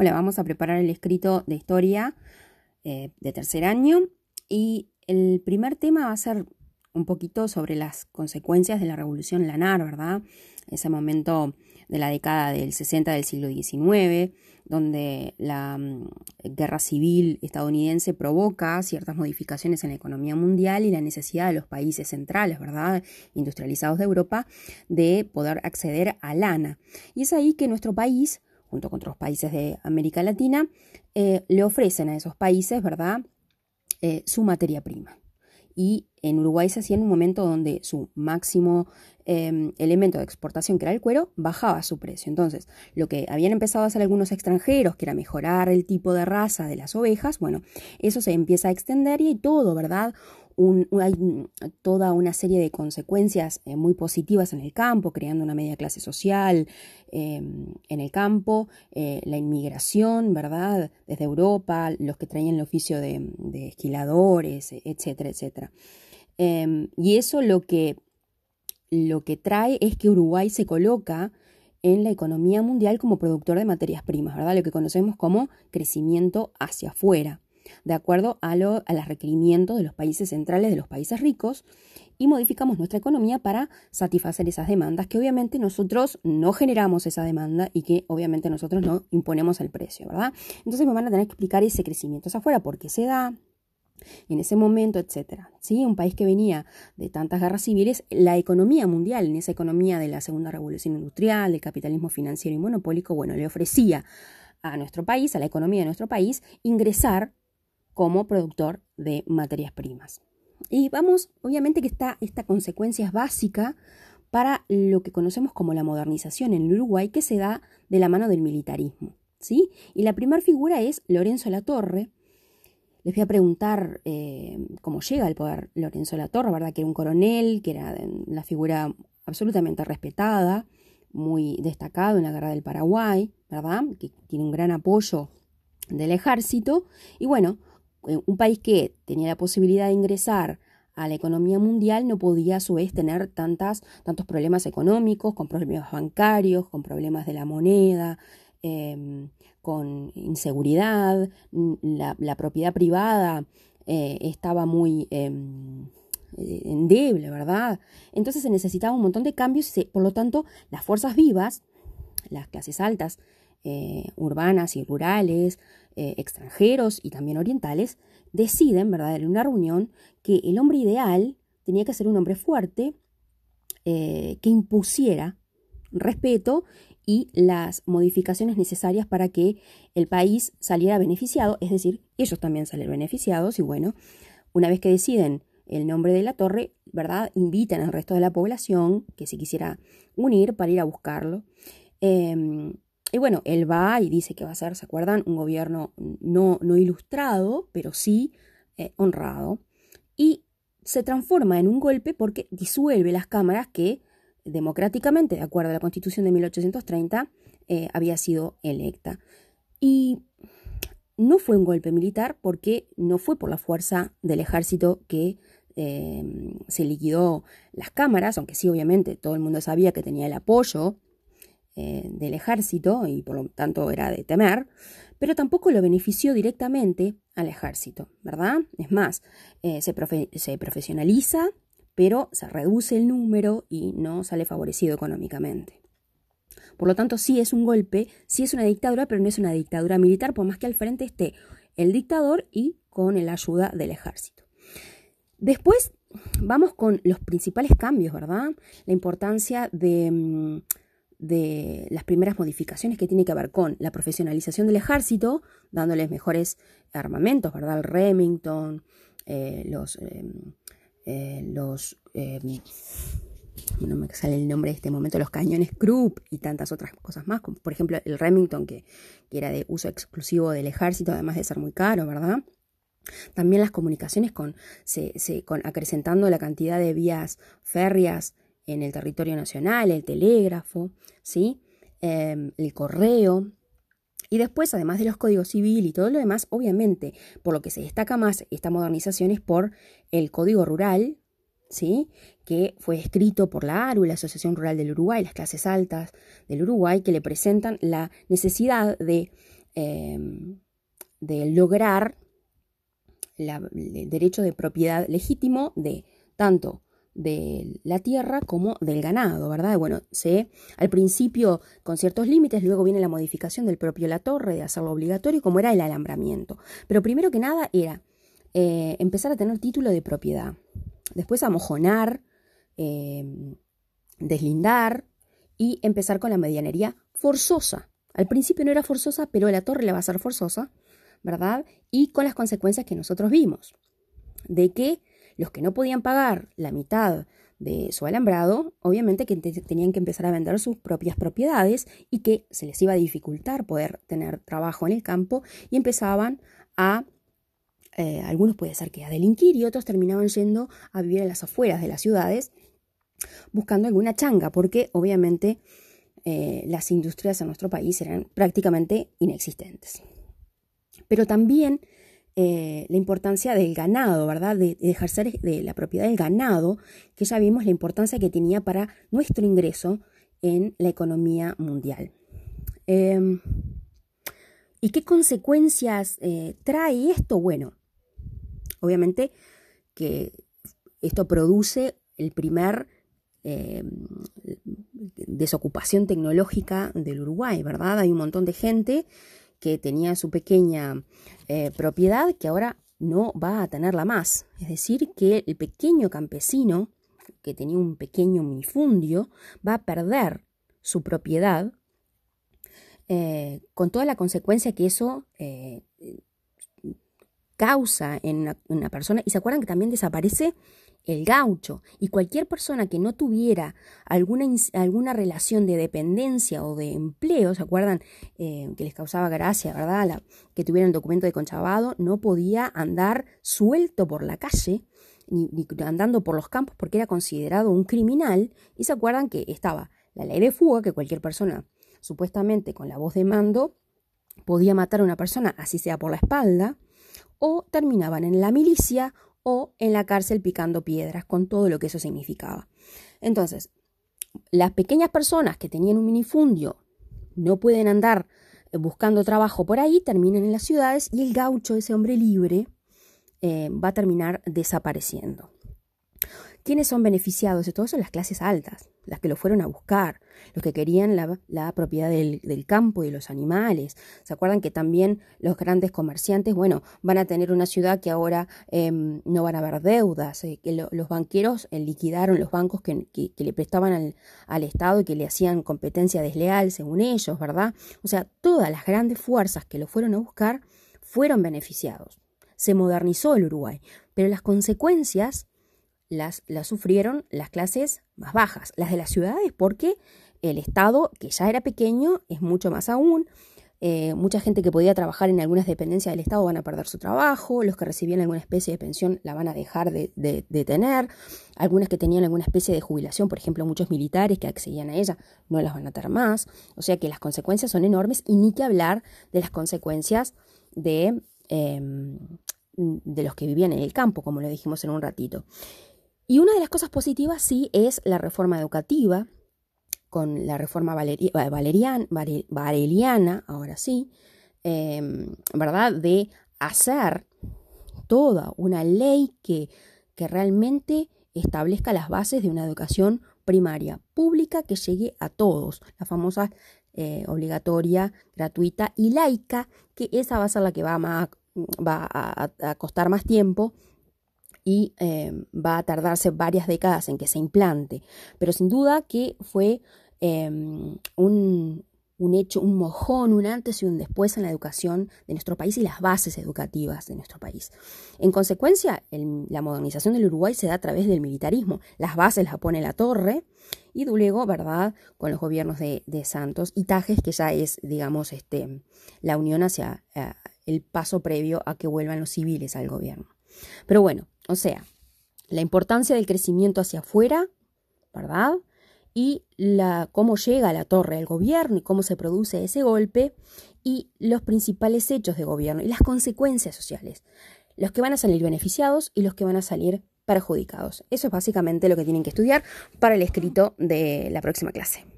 Hola, vamos a preparar el escrito de historia eh, de tercer año y el primer tema va a ser un poquito sobre las consecuencias de la revolución lanar, ¿verdad? Ese momento de la década del 60 del siglo XIX, donde la mm, guerra civil estadounidense provoca ciertas modificaciones en la economía mundial y la necesidad de los países centrales, ¿verdad? Industrializados de Europa, de poder acceder a lana. Y es ahí que nuestro país, junto con otros países de América Latina, eh, le ofrecen a esos países, ¿verdad? Eh, su materia prima y en Uruguay se hacía en un momento donde su máximo em, elemento de exportación, que era el cuero, bajaba su precio. Entonces, lo que habían empezado a hacer algunos extranjeros, que era mejorar el tipo de raza de las ovejas, bueno, eso se empieza a extender y todo, ¿verdad? Hay toda una serie de consecuencias eh, muy positivas en el campo, creando una media clase social em, en el campo, eh, la inmigración, ¿verdad? Desde Europa, los que traían el oficio de, esquiladores, etcétera, etcétera. Em, y eso lo que, lo que trae es que Uruguay se coloca en la economía mundial como productor de materias primas, ¿verdad? Lo que conocemos como crecimiento hacia afuera de acuerdo a, los requerimientos de los países centrales, de los países ricos, y modificamos nuestra economía para satisfacer esas demandas, que obviamente nosotros no generamos esa demanda y que obviamente nosotros no imponemos el precio, ¿verdad? Entonces me van a tener que explicar ese crecimiento hacia afuera, por qué se da, en ese momento, etcétera. ¿Sí? Un país que venía de tantas guerras civiles, la economía mundial, en esa economía de la segunda revolución industrial, del capitalismo financiero y monopólico, bueno, le ofrecía a nuestro país, a la economía de nuestro país, ingresar como productor de materias primas. Y vamos, obviamente que esta, esta consecuencia es básica para lo que conocemos como la modernización en Uruguay, que se da de la mano del militarismo. ¿sí? Y la primera figura es Lorenzo Latorre. Les voy a preguntar eh, cómo llega al poder Lorenzo Latorre, ¿verdad? Que era un coronel, que era la figura absolutamente respetada, muy destacado en la guerra del Paraguay, ¿verdad? Que tiene un gran apoyo del ejército. Y bueno, un país que tenía la posibilidad de ingresar a la economía mundial no podía a su vez tener tantas, tantos problemas económicos, con problemas bancarios, con problemas de la moneda, em, con inseguridad, la, propiedad privada eh, estaba muy em, eh, endeble, ¿verdad? Entonces se necesitaba un montón de cambios, por lo tanto las fuerzas vivas, las clases altas, urbanas y rurales, eh, extranjeros y también orientales, deciden, ¿verdad?, en una reunión que el hombre ideal tenía que ser un hombre fuerte, eh, que impusiera respeto y las modificaciones necesarias para que el país saliera beneficiado, es decir, ellos también salen beneficiados y bueno, una vez que deciden el nombre de la torre, ¿verdad? Invitan al resto de la población que se quisiera unir para ir a buscarlo. Em, y bueno, él va y dice que va a ser, ¿se acuerdan? Un gobierno no, no ilustrado, pero sí eh, honrado. Y se transforma en un golpe porque disuelve las cámaras que democráticamente, de acuerdo a la constitución de 1830, eh, había sido electa. Y no fue un golpe militar porque no fue por la fuerza del ejército que eh, se liquidó las cámaras, aunque sí obviamente todo el mundo sabía que tenía el apoyo eh, del ejército y por lo tanto era de temer, pero tampoco lo benefició directamente al ejército, ¿verdad? Es más, eh, se, se profesionaliza, pero se reduce el número y no sale favorecido económicamente. Por lo tanto, sí es un golpe, sí es una dictadura, pero no es una dictadura militar, por más que al frente esté el dictador y con la ayuda del ejército. Después vamos con los principales cambios, ¿verdad? La importancia de mm, de las primeras modificaciones que tiene que ver con la profesionalización del ejército, dándoles mejores armamentos, ¿verdad? El Remington, eh, los, em, eh, los em, no me sale el nombre de este momento, los cañones Krupp y tantas otras cosas más, como por ejemplo el Remington, que, era de uso exclusivo del ejército, además de ser muy caro, ¿verdad? También las comunicaciones con, se, con acrecentando la cantidad de vías férreas en el territorio nacional, el telégrafo, ¿sí? Em, el correo. Y después, además de los códigos civil y todo lo demás, obviamente, por lo que se destaca más esta modernización es por el código rural, ¿sí? que fue escrito por la ARU, la Asociación Rural del Uruguay, las clases altas del Uruguay, que le presentan la necesidad de em, de lograr el derecho de propiedad legítimo de tanto de la tierra como del ganado, ¿verdad? Bueno, se, al principio con ciertos límites, luego viene la modificación del propio La Torre, de hacerlo obligatorio, como era el alambramiento. Pero primero que nada era eh, empezar a tener título de propiedad, después amojonar, eh, deslindar y empezar con la medianería forzosa. Al principio no era forzosa, pero la torre le va a ser forzosa, ¿verdad? Y con las consecuencias que nosotros vimos, de que los que no podían pagar la mitad de su alambrado, obviamente que tenían que empezar a vender sus propias propiedades y que se les iba a dificultar poder tener trabajo en el campo y empezaban a, eh, algunos puede ser que a delinquir y otros terminaban yendo a vivir en las afueras de las ciudades buscando alguna changa, porque obviamente eh, las industrias en nuestro país eran prácticamente inexistentes. Pero también eh, la importancia del ganado, ¿verdad? De, ejercer de la propiedad del ganado, que ya vimos la importancia que tenía para nuestro ingreso en la economía mundial. Em, ¿Y qué consecuencias eh, trae esto? Bueno, obviamente que esto produce el primer em, desocupación tecnológica del Uruguay, ¿verdad? Hay un montón de gente que tenía su pequeña eh, propiedad que ahora no va a tenerla más. Es decir, que el pequeño campesino que tenía un pequeño minifundio va a perder su propiedad eh, con toda la consecuencia que eso eh, causa en una, persona. Y se acuerdan que también desaparece el gaucho. Y cualquier persona que no tuviera alguna, alguna relación de dependencia o de empleo, ¿se acuerdan? Eh, que les causaba gracia, ¿verdad? que tuviera el documento de conchabado, no podía andar suelto por la calle. Ni, ni, andando por los campos porque era considerado un criminal y se acuerdan que estaba la ley de fuga que cualquier persona supuestamente con la voz de mando podía matar a una persona así sea por la espalda o terminaban en la milicia o en la cárcel picando piedras, con todo lo que eso significaba. Entonces, las pequeñas personas que tenían un minifundio no pueden andar eh, buscando trabajo por ahí, terminan en las ciudades y el gaucho, ese hombre libre, eh, va a terminar desapareciendo. ¿Quiénes son beneficiados de todo? Las clases altas, las que lo fueron a buscar, los que querían la, propiedad del, campo y de los animales. ¿Se acuerdan que también los grandes comerciantes, bueno, van a tener una ciudad que ahora em, no van a haber deudas, eh, que los banqueros eh, liquidaron los bancos que, le prestaban al Estado y que le hacían competencia desleal según ellos, ¿verdad? O sea, todas las grandes fuerzas que lo fueron a buscar fueron beneficiados. Se modernizó el Uruguay, pero las consecuencias las, sufrieron las clases más bajas, las de las ciudades, porque el Estado, que ya era pequeño, es mucho más aún. Eh, mucha gente que podía trabajar en algunas dependencias del Estado van a perder su trabajo, los que recibían alguna especie de pensión la van a dejar de, tener, algunas que tenían alguna especie de jubilación, por ejemplo muchos militares que accedían a ella, no las van a tener más, o sea que las consecuencias son enormes y ni que hablar de las consecuencias de, em, de los que vivían en el campo, como lo dijimos en un ratito. Y una de las cosas positivas sí es la reforma educativa, con la reforma eh, valeriana, ahora sí, em, ¿verdad? De hacer toda una ley que, que realmente establezca las bases de una educación primaria pública que llegue a todos, la famosa eh, obligatoria, gratuita y laica, que esa va a ser la que va a costar más tiempo y eh, va a tardarse varias décadas en que se implante. Pero sin duda que fue em, un, hecho, un mojón, un antes y un después en la educación de nuestro país y las bases educativas de nuestro país. En consecuencia, la modernización del Uruguay se da a través del militarismo. Las bases las pone la torre y luego, ¿verdad?, con los gobiernos de, Santos y Tajes, que ya es, digamos, este, la unión hacia eh, el paso previo a que vuelvan los civiles al gobierno. Pero bueno, o sea, la importancia del crecimiento hacia afuera, ¿verdad? Y la, cómo llega a la torre el gobierno y cómo se produce ese golpe y los principales hechos de gobierno y las consecuencias sociales, los que van a salir beneficiados y los que van a salir perjudicados. Eso es básicamente lo que tienen que estudiar para el escrito de la próxima clase.